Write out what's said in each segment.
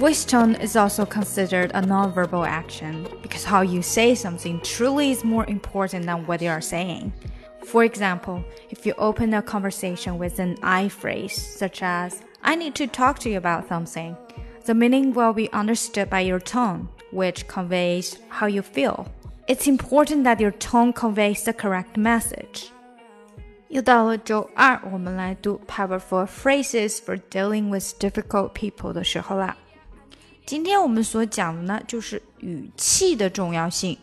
Voice tone is also considered a nonverbal action because how you say something truly is more important than what you are saying. For example, if you open a conversation with an I phrase, such as, I need to talk to you about something, the meaning will be understood by your tone, which conveys how you feel. It's important that your tone conveys the correct message. 又到了周二，我们来读 powerful phrases for dealing with difficult people 的时候啦。 今天我们所讲的呢，就是语气的重要性。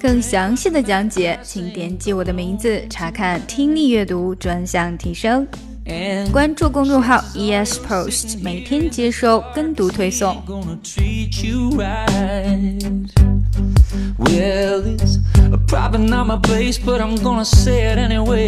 更详细的讲解，请点击我的名字查看听力阅读专项提升。关注公众号 ES Post，每天接收跟读推送。Well, it's probably not my place, but I'm gonna say it anyway.